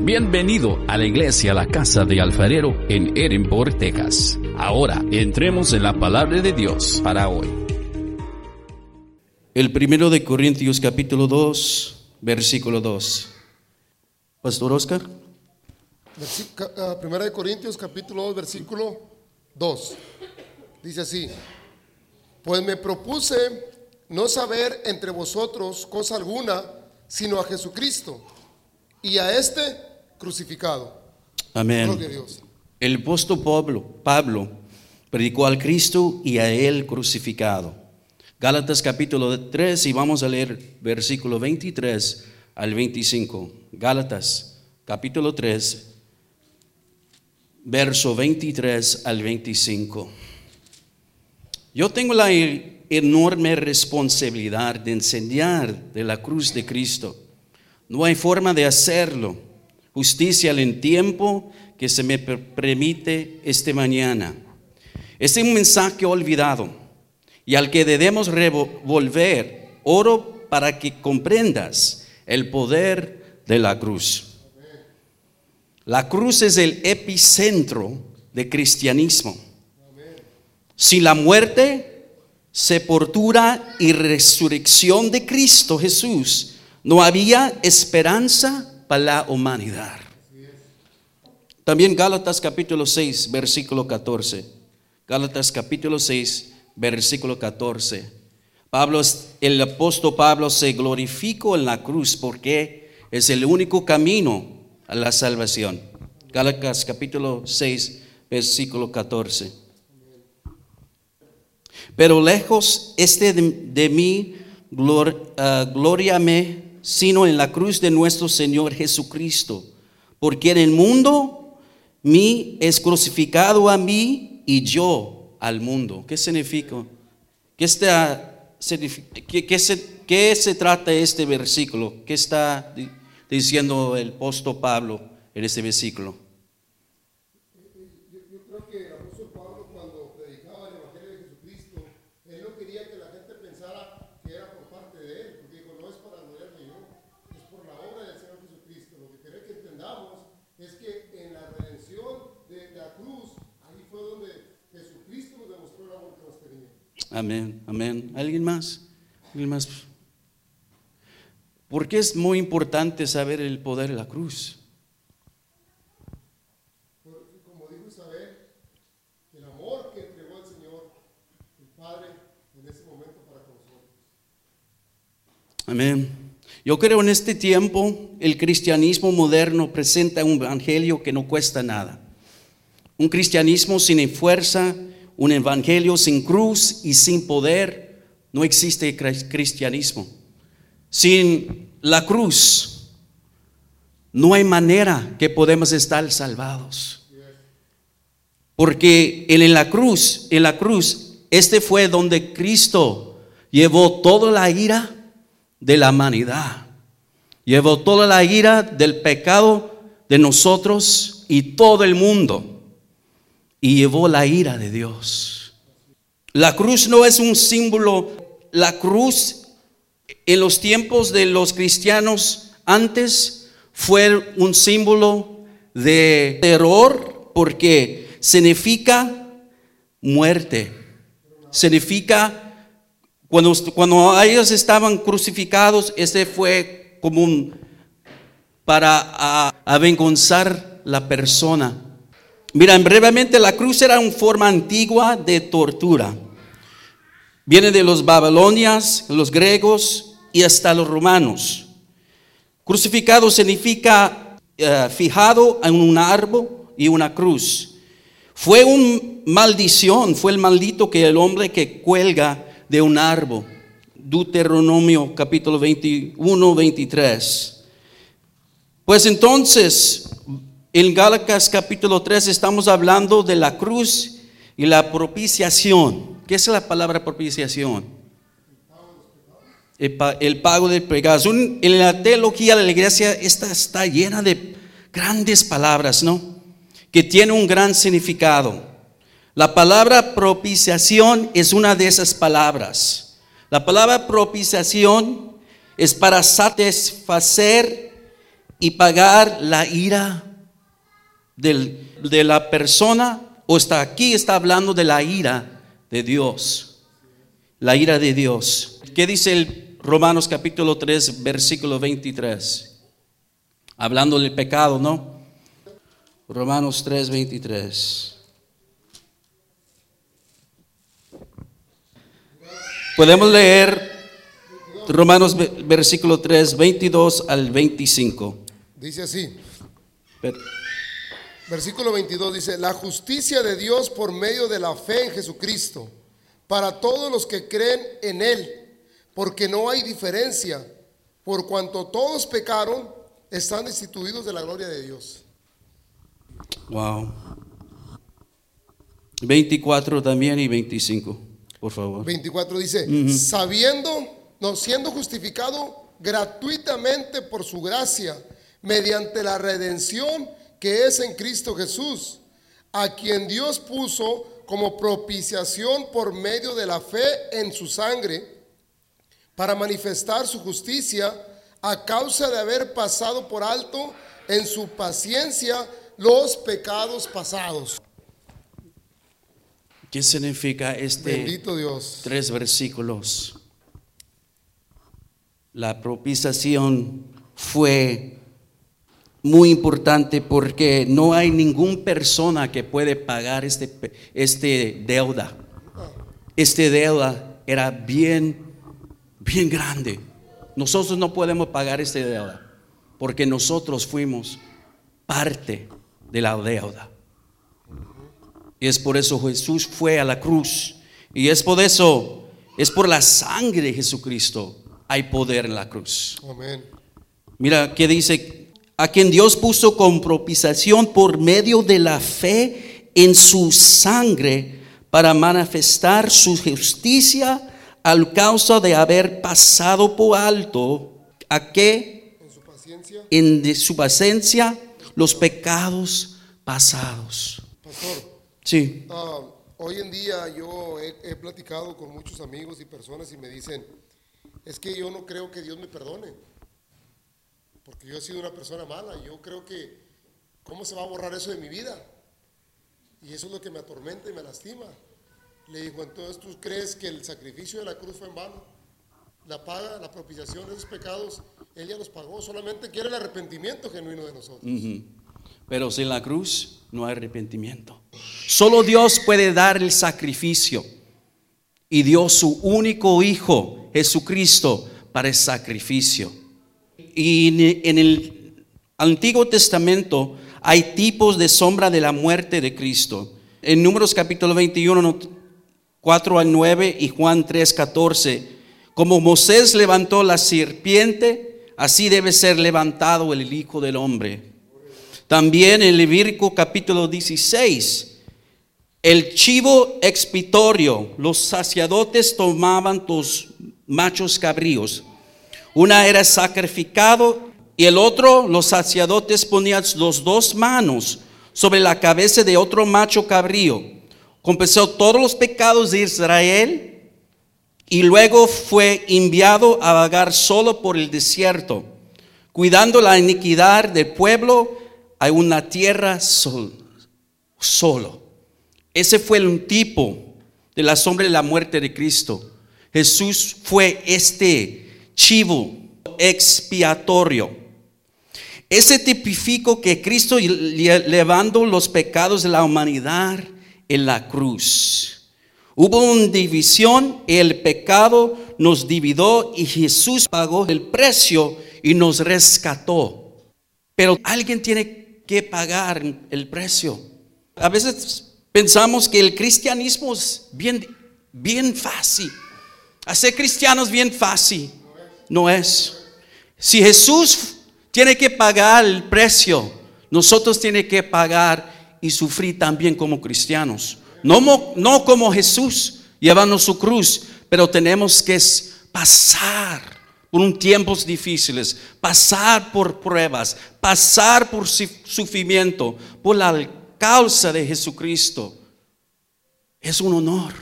Bienvenido a la iglesia La Casa de Alfarero en Edinburgh, Texas. Ahora entremos en la palabra de Dios para hoy. El primero de Corintios capítulo 2, versículo 2. Pastor Oscar. Ah, Primera de Corintios capítulo 2 versículo 2. Dice así, pues me propuse no saber entre vosotros cosa alguna, sino a Jesucristo y a este crucificado. Amén. Gloria a Dios. El apóstol Pablo, Pablo predicó al Cristo y a él crucificado. Gálatas capítulo 3 y vamos a leer versículo 23 al 25. Gálatas capítulo 3, verso 23 al 25. Yo tengo la e- enorme responsabilidad de enseñar de la cruz de Cristo. No hay forma de hacerlo. Justicia en tiempo que se me per- permite esta mañana. Es un mensaje olvidado y al que debemos revolver. Oro para que comprendas el poder de la cruz. La cruz es el epicentro del cristianismo. Sin la muerte, sepultura y resurrección de Cristo Jesús, no había esperanza para la humanidad. También Gálatas capítulo 6, versículo 14. Gálatas capítulo 6, versículo 14. Pablo, el apóstol Pablo se glorificó en la cruz porque es el único camino a la salvación. Gálatas capítulo 6, versículo 14. Pero lejos este de, de mí, glor, ah, gloriame, sino en la cruz de nuestro Señor Jesucristo. Porque en el mundo mí es crucificado a mí y yo al mundo. ¿Qué significa? ¿Qué, está, se, se trata este versículo? ¿Qué está di- diciendo el apóstol Pablo en este versículo? Yo, yo creo que el apóstol Pablo cuando predicaba el Evangelio de Jesucristo, él no quería que la gente pensara que era por parte de él, porque dijo, no es para gloriarme yo, es por la obra del Señor Jesucristo. Lo que quiere que entendamos es que en la redención de la cruz, ahí fue donde Jesucristo nos demostró el amor que nos tenía. Amén, amén. ¿Alguien más? ¿Alguien más? ¿Por qué es muy importante saber el poder de la cruz? Porque, como dijo Isabel, el amor que entregó el Señor, el Padre, en ese momento para con nosotros. Amén. Yo creo en este tiempo el cristianismo moderno presenta un evangelio que no cuesta nada. Un cristianismo sin fuerza, un evangelio sin cruz y sin poder. No existe cri- cristianismo. Sin la cruz no hay manera que podemos estar salvados. Porque en la cruz, en la cruz, este fue donde Cristo llevó toda la ira de la humanidad. Llevó toda la ira del pecado de nosotros y todo el mundo. Y llevó la ira de Dios. La cruz no es un símbolo. La cruz en los tiempos de los cristianos antes fue un símbolo de terror porque significa muerte. Significa cuando, cuando ellos estaban crucificados, ese fue como un para avergonzar la persona. Miren, brevemente, la cruz era una forma antigua de tortura. Viene de los babilonias, los griegos y hasta los romanos. Crucificado significa eh, fijado en un árbol y una cruz. Fue una maldición, fue el maldito que el hombre que cuelga de un árbol. Deuteronomio capítulo 21, 23. Pues entonces, en Gálatas capítulo 3 estamos hablando de la cruz y la propiciación. ¿Qué es la palabra propiciación? El, pa- el pago de pecados. En la teología de la iglesia esta está llena de grandes palabras, ¿no? Que tiene un gran significado. La palabra propiciación es una de esas palabras. La palabra propiciación es para satisfacer y pagar la ira del- de la persona, o está aquí, está hablando de la ira de Dios. La ira de Dios. ¿Qué dice el Romanos capítulo 3, versículo 23? Hablando del pecado, ¿no? Romanos 3, 23. Podemos leer Romanos ve- versículo 3, 22 al 25. Dice así, Pero- versículo 22 dice, la justicia de Dios por medio de la fe en Jesucristo, para todos los que creen en Él, porque no hay diferencia, por cuanto todos pecaron, están destituidos de la gloria de Dios. Wow. 24 también y 25, por favor. 24 dice, sabiendo, no, siendo justificado gratuitamente por su gracia, mediante la redención que es en Cristo Jesús, a quien Dios puso como propiciación por medio de la fe en su sangre, para manifestar su justicia a causa de haber pasado por alto en su paciencia los pecados pasados. ¿Qué significa este Bendito Dios. tres versículos? La propiciación fue muy importante porque no hay ninguna persona que puede pagar este, este deuda. Este deuda era bien, bien grande. Nosotros no podemos pagar este deuda porque nosotros fuimos parte de la deuda. Y es por eso Jesús fue a la cruz. Y es por eso, es por la sangre de Jesucristo hay poder en la cruz. Amén. Mira que dice, a quien Dios puso con propiciación por medio de la fe en su sangre para manifestar su justicia al causa de haber pasado por alto a que En su paciencia. en de su paciencia los pecados pasados. Pastor, Sí. ah, hoy en día yo he, he platicado con muchos amigos y personas y me dicen, es que yo no creo que Dios me perdone, porque yo he sido una persona mala, yo creo que, ¿cómo se va a borrar eso de mi vida? Y eso es lo que me atormenta y me lastima. Le dijo, entonces tú crees que el sacrificio de la cruz fue en vano, la paga, la propiciación de esos pecados, Él ya los pagó, solamente quiere el arrepentimiento genuino de nosotros. Pero sin la cruz no hay arrepentimiento. Solo Dios puede dar el sacrificio. Y dio su único Hijo, Jesucristo, para el sacrificio. Y en- el Antiguo Testamento hay tipos de sombra de la muerte de Cristo. En Números capítulo 21, no- 4 al 9 y Juan 3, 14. Como Moisés levantó la serpiente, así debe ser levantado el Hijo del Hombre. También en Levítico capítulo 16, el chivo expiatorio, los sacerdotes tomaban dos machos cabríos. Una era sacrificado y el otro, los sacerdotes ponían los dos manos sobre la cabeza de otro macho cabrío. Compensó todos los pecados de Israel y luego fue enviado a vagar solo por el desierto, cuidando la iniquidad del pueblo a una tierra sol- solo. Ese fue un tipo de la sombra de la muerte de Cristo. Jesús fue este chivo expiatorio. Ese tipificó que Cristo lle- levando los pecados de la humanidad en la cruz. Hubo una división, el pecado nos dividió y Jesús pagó el precio y nos rescató. Pero alguien tiene que pagar el precio. A veces pensamos que el cristianismo es bien, bien fácil. Hacer cristianos bien fácil. No es. Si Jesús tiene que pagar el precio, nosotros tiene que pagar y sufrir también como cristianos. No, no como Jesús llevando su cruz, pero tenemos que pasar por un tiempos difíciles, pasar por pruebas, pasar por sufrimiento, por la causa de Jesucristo. Es un honor.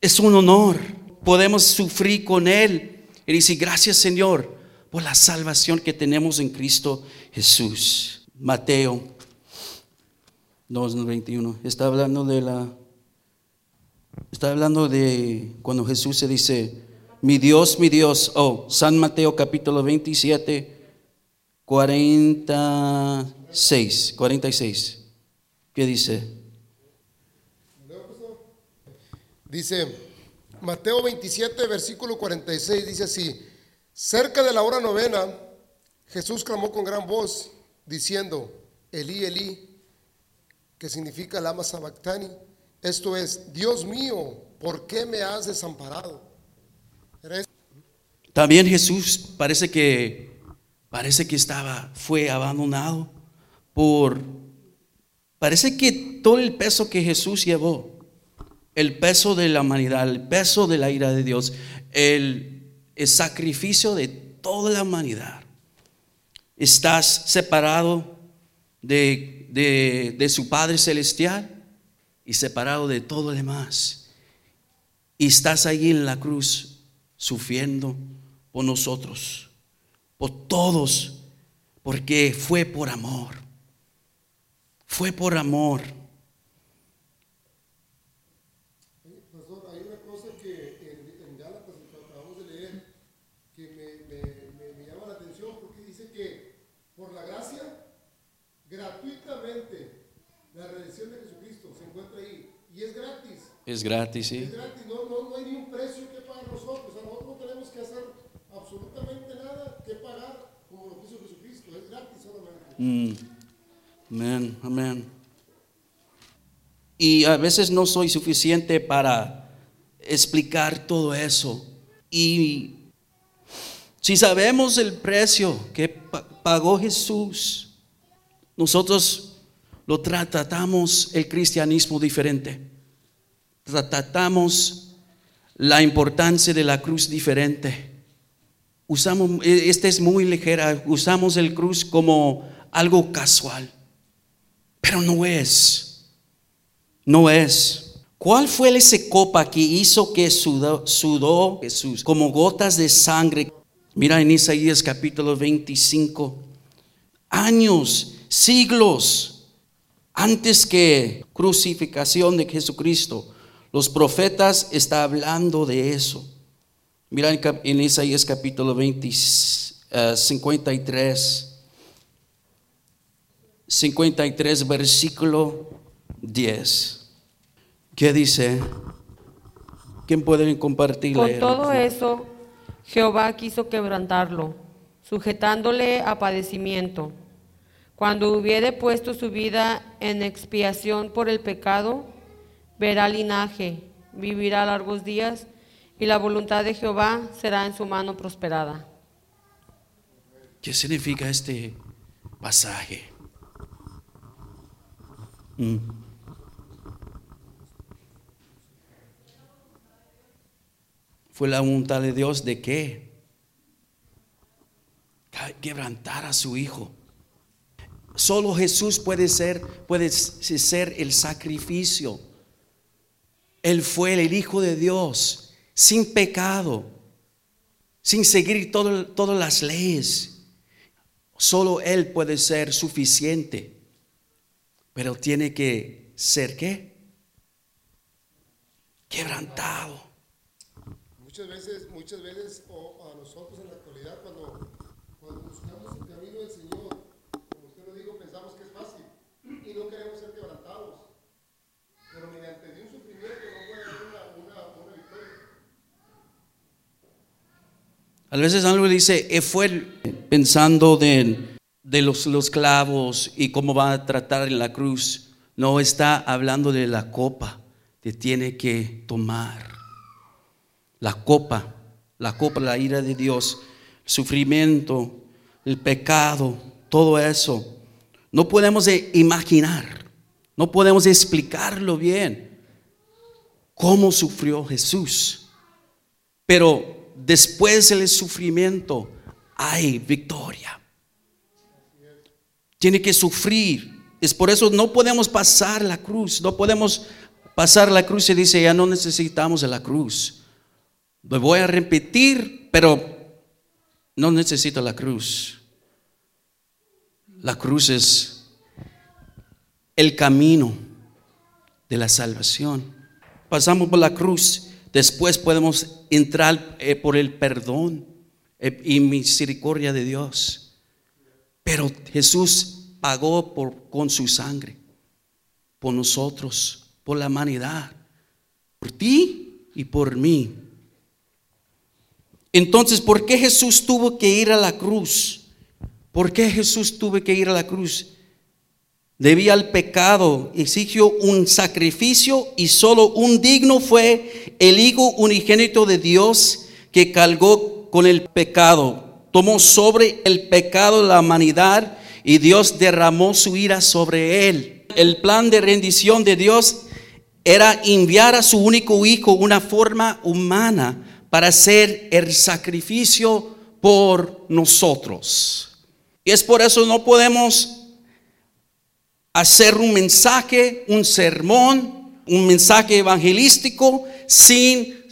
Es un honor. Podemos sufrir con Él y decir, gracias Señor, por la salvación que tenemos en Cristo Jesús. Mateo 2.21. Está hablando de la... Está hablando de cuando Jesús se dice, mi Dios, mi Dios. Oh, San Mateo capítulo 27, 46. 46. ¿Qué dice? Dice, Mateo 27, versículo 46, dice así, cerca de la hora novena, Jesús clamó con gran voz, diciendo, Elí, Elí, que significa lama sabactani, esto es, Dios mío, ¿por qué me has desamparado? También Jesús parece que parece que estaba fue abandonado por parece que todo el peso que Jesús llevó, el peso de la humanidad, el peso de la ira de Dios, el, sacrificio de toda la humanidad. Estás separado de, de- su Padre Celestial y separado de todo lo demás. Y estás ahí en la cruz sufriendo por nosotros, por todos, porque fue por amor. Fue por amor. Pastor, hay una cosa que en, en Gálatas que acabamos de leer que me, me- me- me llama la atención porque dice que por la gracia, gratuitamente, la redención de Jesucristo se encuentra ahí y es gratis. Es gratis, sí. Es gratis, no, no, no hay ni un precio que pagar nosotros. O sea, nosotros no tenemos que hacer absolutamente nada que pagar como lo hizo Jesucristo. Es gratis solamente. Mm. Amén, amén. Y a veces no soy suficiente para explicar todo eso. Y si sabemos el precio que pa- pagó Jesús, nosotros lo tratamos el cristianismo diferente. Tratamos la importancia de la cruz diferente. Usamos, esta es muy ligera, usamos el cruz como algo casual, pero no es, no es. ¿Cuál fue esa copa que hizo que sudó, sudó Jesús como gotas de sangre? Mira en Isaías capítulo 25, años, siglos antes que crucificación de Jesucristo, los profetas están hablando de eso. Mira en, Isaías capítulo 20, eh, 53. 53 versículo 10. ¿Qué dice? ¿Quién puede compartir? Con todo eso, Jehová quiso quebrantarlo, sujetándole a padecimiento. Cuando hubiere puesto su vida en expiación por el pecado, verá linaje, vivirá largos días, y la voluntad de Jehová será en su mano prosperada. ¿Qué significa este pasaje? Mm. Fue la voluntad de Dios de qué? Quebrantar a su hijo. Solo Jesús puede ser, puede ser el sacrificio. Él fue el Hijo de Dios, sin pecado, sin seguir todas las leyes. Solo Él puede ser suficiente. Pero tiene que ser qué? Quebrantado. Muchas veces, muchas veces, o a nosotros en la actualidad, cuando, cuando buscamos el camino del Señor, como usted lo dijo, pensamos que es fácil y no queremos ser quebrantados. Pero mediante de un sufrimiento no puede haber una, una, una victoria. A veces algo dice, eh, fue pensando de, los, los clavos y cómo va a tratar en la cruz. No está hablando de la copa que tiene que tomar. La copa, la copa, la ira de Dios, el sufrimiento, el pecado, todo eso. No podemos imaginar, no podemos explicarlo bien cómo sufrió Jesús. Pero después del sufrimiento hay victoria. Tiene que sufrir. Es por eso no podemos pasar la cruz. No podemos pasar la cruz y dice, ya no necesitamos la cruz. Lo voy a repetir, pero no necesita la cruz. La cruz es el camino de la salvación. Pasamos por la cruz, después podemos entrar eh, por el perdón eh, y misericordia de Dios. Pero Jesús pagó por, con su sangre, por nosotros, por la humanidad, por ti y por mí. Entonces, ¿por qué Jesús tuvo que ir a la cruz? ¿Por qué Jesús tuvo que ir a la cruz? Debía al pecado, exigió un sacrificio y solo un digno fue el Hijo unigénito de Dios que cargó con el pecado, tomó sobre el pecado la humanidad y Dios derramó su ira sobre él. El plan de rendición de Dios era enviar a su único hijo una forma humana para hacer el sacrificio por nosotros. Y es por eso no podemos hacer un mensaje, un sermón, un mensaje evangelístico sin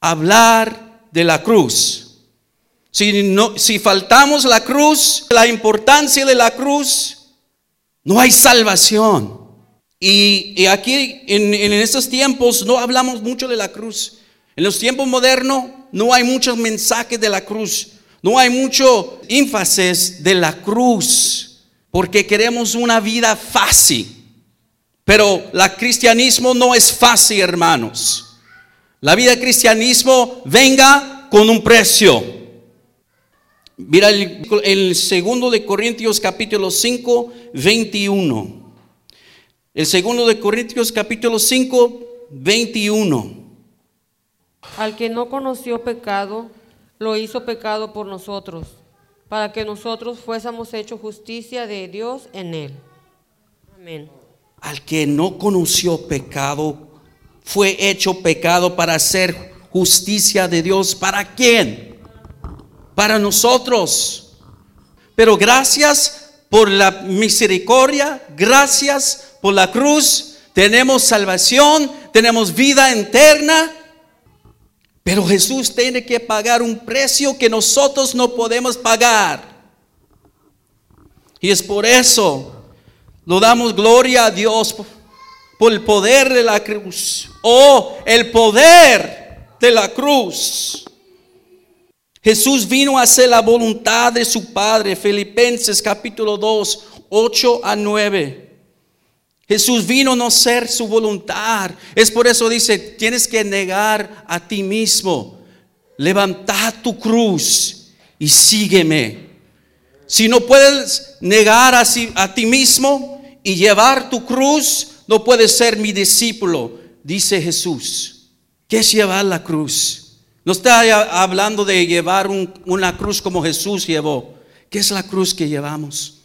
hablar de la cruz. Si, no, si faltamos la cruz, la importancia de la cruz, no hay salvación. Y, aquí en, en estos tiempos no hablamos mucho de la cruz. En los tiempos modernos no hay muchos mensajes de la cruz, no hay mucho énfasis de la cruz, porque queremos una vida fácil. Pero el cristianismo no es fácil, hermanos. La vida cristianismo venga con un precio. Mira el, el, segundo de Corintios capítulo 5, 21. El segundo de Corintios capítulo 5, 21. Al que no conoció pecado, lo hizo pecado por nosotros, para que nosotros fuésemos hecho justicia de Dios en él. Amén. Al que no conoció pecado, fue hecho pecado para hacer justicia de Dios. ¿Para quién? Para nosotros. Pero gracias por la misericordia, gracias por la cruz, tenemos salvación, tenemos vida eterna pero Jesús tiene que pagar un precio que nosotros no podemos pagar. Y es por eso lo damos gloria a Dios por el poder de la cruz. Oh, el poder de la cruz. Jesús vino a hacer la voluntad de su Padre. Filipenses capítulo 2, 8 a 9. Jesús vino a no ser su voluntad. Es por eso dice, tienes que negar a ti mismo. Levanta tu cruz y sígueme. Si no puedes negar a, a ti mismo y llevar tu cruz, no puedes ser mi discípulo, dice Jesús. ¿Qué es llevar la cruz? No está hablando de llevar una cruz como Jesús llevó. ¿Qué es la cruz que llevamos?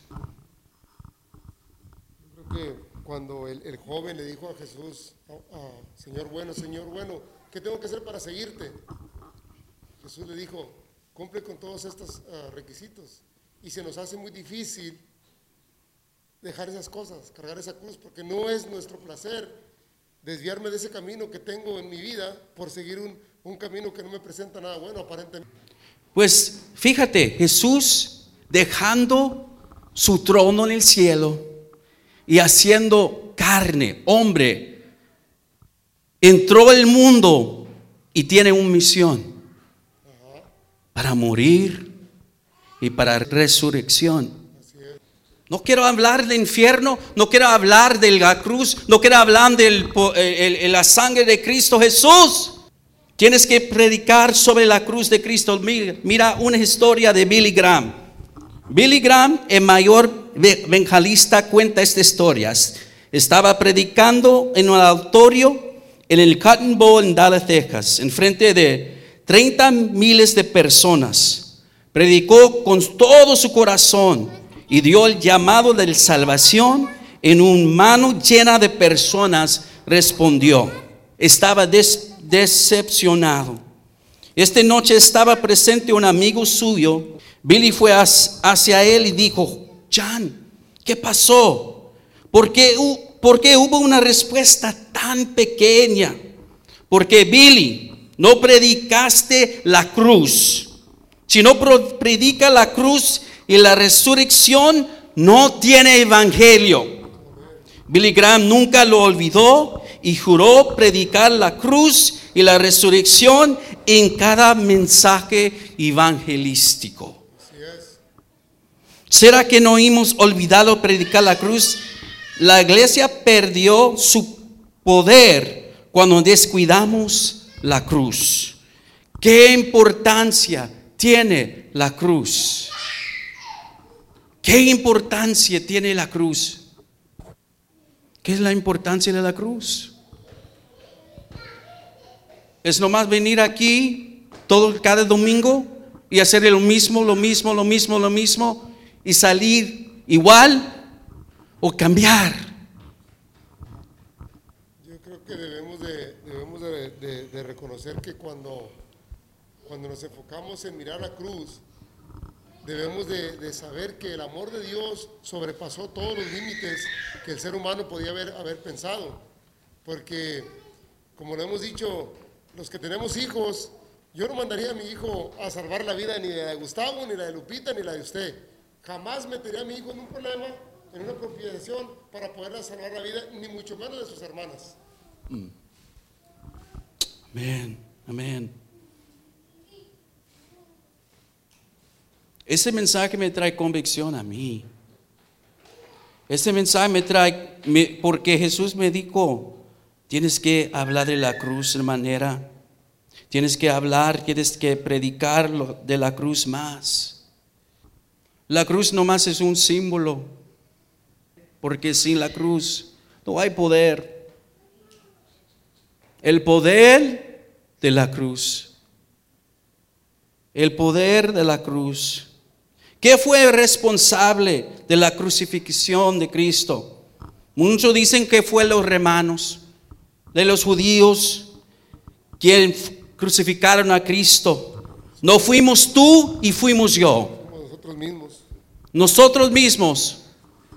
Cuando el, joven le dijo a Jesús, oh, oh, Señor bueno, Señor bueno, ¿qué tengo que hacer para seguirte? Jesús le dijo, cumple con todos estos ah, requisitos. Y se nos hace muy difícil dejar esas cosas, cargar esa cruz, porque no es nuestro placer desviarme de ese camino que tengo en mi vida por seguir un camino que no me presenta nada bueno aparentemente. Pues fíjate, Jesús dejando su trono en el cielo, y haciendo carne, hombre, entró al mundo y tiene una misión para morir y para resurrección. No quiero hablar del infierno, no quiero hablar de la cruz, no quiero hablar de la sangre de Cristo Jesús. Tienes que predicar sobre la cruz de Cristo. Mira, una historia de Billy Graham. Billy Graham, el mayor evangelista, cuenta esta historia. Estaba predicando en un auditorio en el Cotton Bowl en Dallas, Texas, en frente de 30 miles de personas. Predicó con todo su corazón y dio el llamado de salvación en una mano llena de personas. Respondió. Estaba decepcionado. Esta noche estaba presente un amigo suyo Billy fue hacia él y dijo, John, ¿qué pasó? ¿Por qué, hubo una respuesta tan pequeña? Porque Billy, no predicaste la cruz, Si no predica la cruz y la resurrección, no tiene evangelio. Billy Graham nunca lo olvidó y juró predicar la cruz y la resurrección en cada mensaje evangelístico. ¿Será que no hemos olvidado predicar la cruz? La iglesia perdió su poder cuando descuidamos la cruz. ¿Qué importancia tiene la cruz? ¿Qué importancia tiene la cruz? ¿Qué es la importancia de la cruz? Es nomás venir aquí todo cada domingo y hacer lo mismo, lo mismo, lo mismo, lo mismo y salir igual o cambiar. Yo creo que debemos de, debemos de, de- de reconocer que cuando, cuando nos enfocamos en mirar la cruz, debemos de, de saber que el amor de Dios sobrepasó todos los límites que el ser humano podía haber, haber pensado. Porque, como lo hemos dicho, los que tenemos hijos, yo no mandaría a mi hijo a salvar la vida ni de de Gustavo, ni la de Lupita, ni la de usted. Jamás metería a mi hijo en un problema, en una apropiación para poderle salvar la vida, ni mucho menos de sus hermanas. Amén, amén. Ese mensaje me trae convicción a mí. Ese mensaje me trae, porque Jesús me dijo, tienes que hablar de la cruz de manera, tienes que hablar, tienes que predicar de la cruz más. La cruz nomás es un símbolo, porque sin la cruz no hay poder. El poder de la cruz. El poder de la cruz. ¿Qué fue responsable de la crucifixión de Cristo? Muchos dicen que fue los romanos, de los judíos, quien crucificaron a Cristo. No fuimos tú y fuimos yo. Nosotros mismos.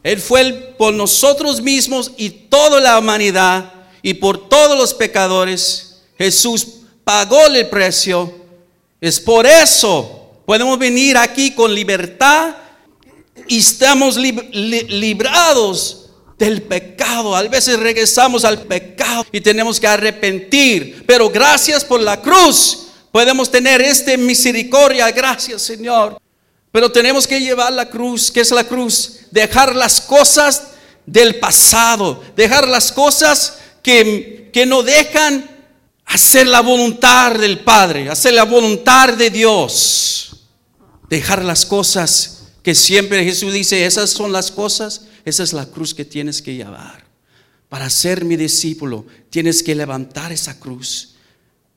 Él fue por nosotros mismos y toda la humanidad y por todos los pecadores. Jesús pagó el precio. Es por eso podemos venir aquí con libertad y estamos lib- li- librados del pecado. A veces regresamos al pecado y tenemos que arrepentir. Pero gracias por la cruz podemos tener esta misericordia. Gracias Señor. Pero tenemos que llevar la cruz. ¿Qué es la cruz? Dejar las cosas del pasado. Dejar las cosas que, que no dejan hacer la voluntad del Padre. Hacer la voluntad de Dios. Dejar las cosas que siempre Jesús dice, esas son las cosas. Esa es la cruz que tienes que llevar. Para ser mi discípulo, tienes que levantar esa cruz.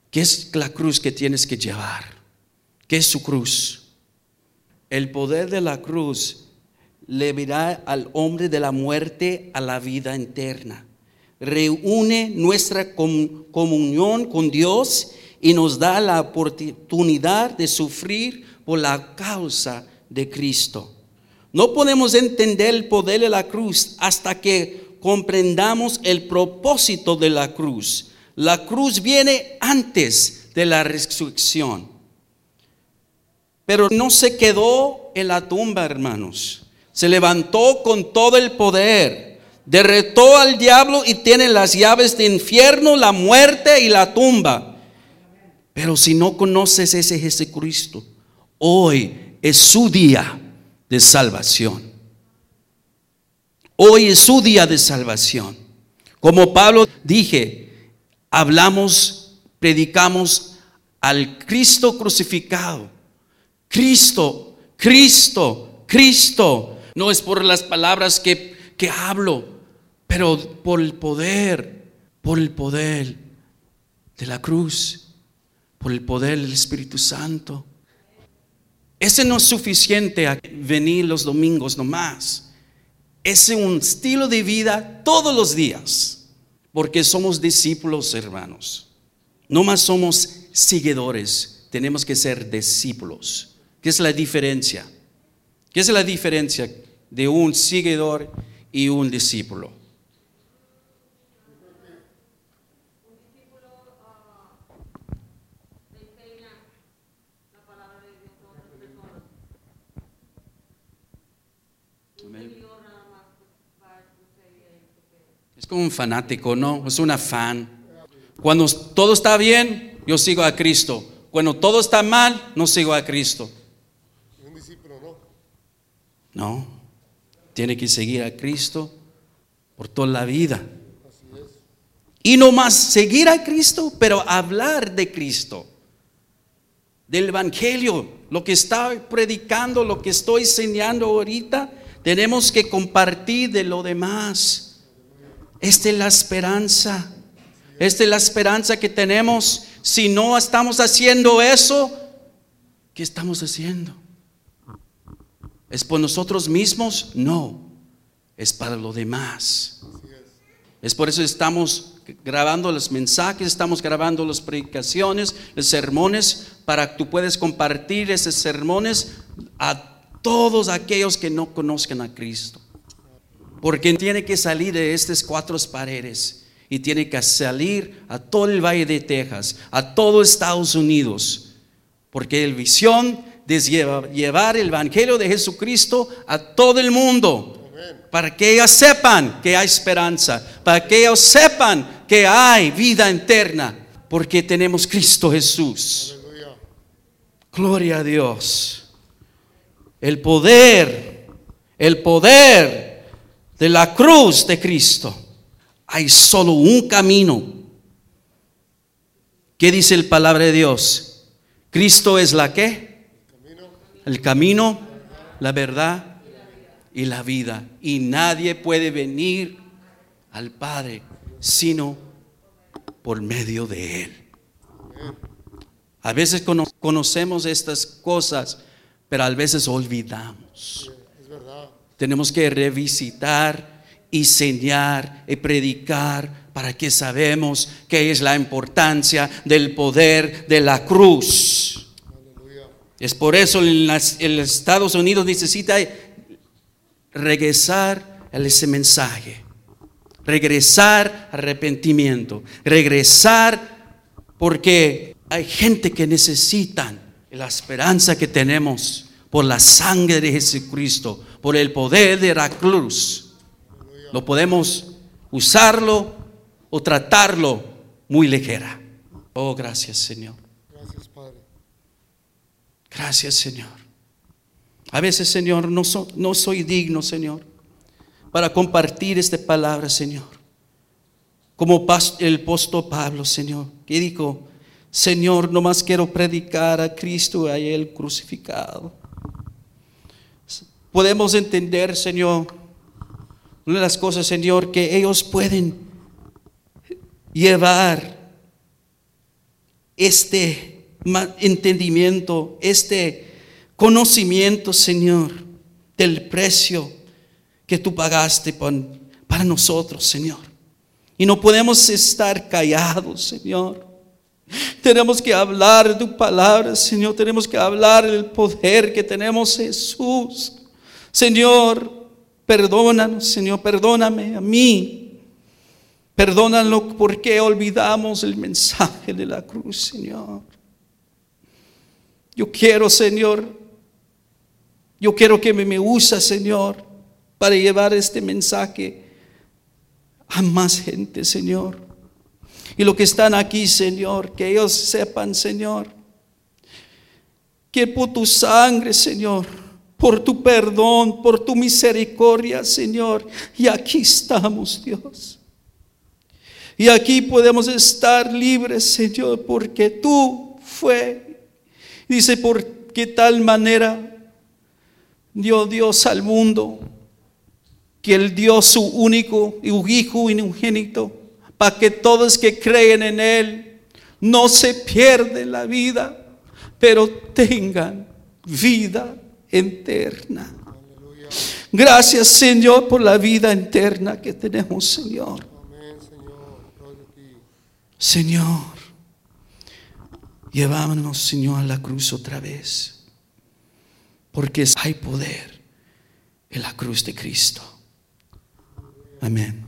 ¿Qué es la cruz que tienes que llevar? ¿Qué es su cruz? El poder de la cruz liberará al hombre de la muerte a la vida eterna. Reúne nuestra com- comunión con Dios y nos da la oportunidad de sufrir por la causa de Cristo. No podemos entender el poder de la cruz hasta que comprendamos el propósito de la cruz. La cruz viene antes de la resurrección. Pero no se quedó en la tumba, hermanos. Se levantó con todo el poder. Derretó al diablo y tiene las llaves de infierno, la muerte y la tumba. Pero si no conoces ese Jesucristo, hoy es su día de salvación. Hoy es su día de salvación. Como Pablo dije, hablamos, predicamos al Cristo crucificado. Cristo, Cristo, Cristo. No es por las palabras que, que hablo, pero por el poder, por el poder de la cruz, por el poder del Espíritu Santo. Ese no es suficiente a venir los domingos nomás. Es un estilo de vida todos los días, porque somos discípulos, hermanos. No más somos seguidores, tenemos que ser discípulos. ¿Qué es la diferencia? ¿Qué es la diferencia de un seguidor y un discípulo? Es como un fanático, ¿no? Es un afán. Cuando todo está bien, yo sigo a Cristo. Cuando todo está mal, no sigo a Cristo. No. Tiene que seguir a Cristo por toda la vida. Y no más seguir a Cristo, pero hablar de Cristo, del Evangelio, lo que está predicando, lo que estoy enseñando ahorita, tenemos que compartir de lo demás. Esta es la esperanza. Esta es la esperanza que tenemos. Si no estamos haciendo eso, ¿qué estamos haciendo? ¿Es por nosotros mismos? No, es para lo demás. Es por eso estamos grabando los mensajes, estamos grabando las predicaciones, los sermones, para que tú puedas compartir esos sermones a todos aquellos que no conozcan a Cristo. Porque tiene que salir de estas cuatro paredes y tiene que salir a todo el Valle de Texas, a todo Estados Unidos. Porque el visión es llevar, el Evangelio de Jesucristo a todo el mundo. Para que ellos sepan que hay esperanza, para que ellos sepan que hay vida eterna, porque tenemos Cristo Jesús. Gloria a Dios. El poder, el poder de la cruz de Cristo. Hay solo un camino. ¿Qué dice el palabra de Dios? Cristo es la qué? El camino, la verdad y la vida. Y nadie puede venir al Padre sino por medio de Él. A veces cono- conocemos estas cosas, pero a veces olvidamos. Es. Tenemos que revisitar, enseñar y predicar para que sabemos qué es la importancia del poder de la cruz. Es por eso en Estados Unidos necesita regresar a ese mensaje, regresar arrepentimiento, regresar porque hay gente que necesitan la esperanza que tenemos por la sangre de Jesucristo, por el poder de la cruz. No podemos usarlo o tratarlo muy ligera. Oh, gracias Señor. Gracias, Señor. A veces, Señor, no, so- no soy digno, Señor, para compartir esta palabra, Señor. Como el apóstol Pablo, Señor, que dijo, Señor, no más quiero predicar a Cristo a Él crucificado. Podemos entender, Señor, una de las cosas, Señor, que ellos pueden llevar este entendimiento, este conocimiento, Señor, del precio que tú pagaste para nosotros, Señor. Y no podemos estar callados, Señor. Tenemos que hablar de tu palabra, Señor. Tenemos que hablar del poder que tenemos, Jesús. Señor, perdónanos, Señor, perdóname a mí. Perdónalo porque olvidamos el mensaje de la cruz, Señor. Yo quiero, Señor, yo quiero que me, me usa, Señor, para llevar este mensaje a más gente, Señor. Y los que están aquí, Señor, que ellos sepan, Señor, que por tu sangre, Señor, por tu perdón, por tu misericordia, Señor, y aquí estamos, Dios. Y aquí podemos estar libres, Señor, porque tú fue. Dice, por qué tal manera dio Dios al mundo, que Él dio su único Hijo unigénito, para que todos que creen en Él no se pierden la vida, pero tengan vida eterna. Gracias, Señor, por la vida eterna que tenemos, Señor. Amén, Señor. Gloria a ti. Señor, llevámonos, Señor, a la cruz otra vez. Porque hay poder en la cruz de Cristo. Amén.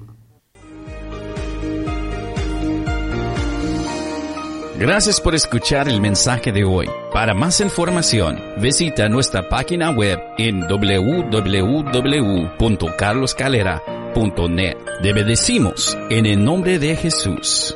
Gracias por escuchar el mensaje de hoy. Para más información, visita nuestra página web en www.carloscalera.net. Te bendecimos en el nombre de Jesús.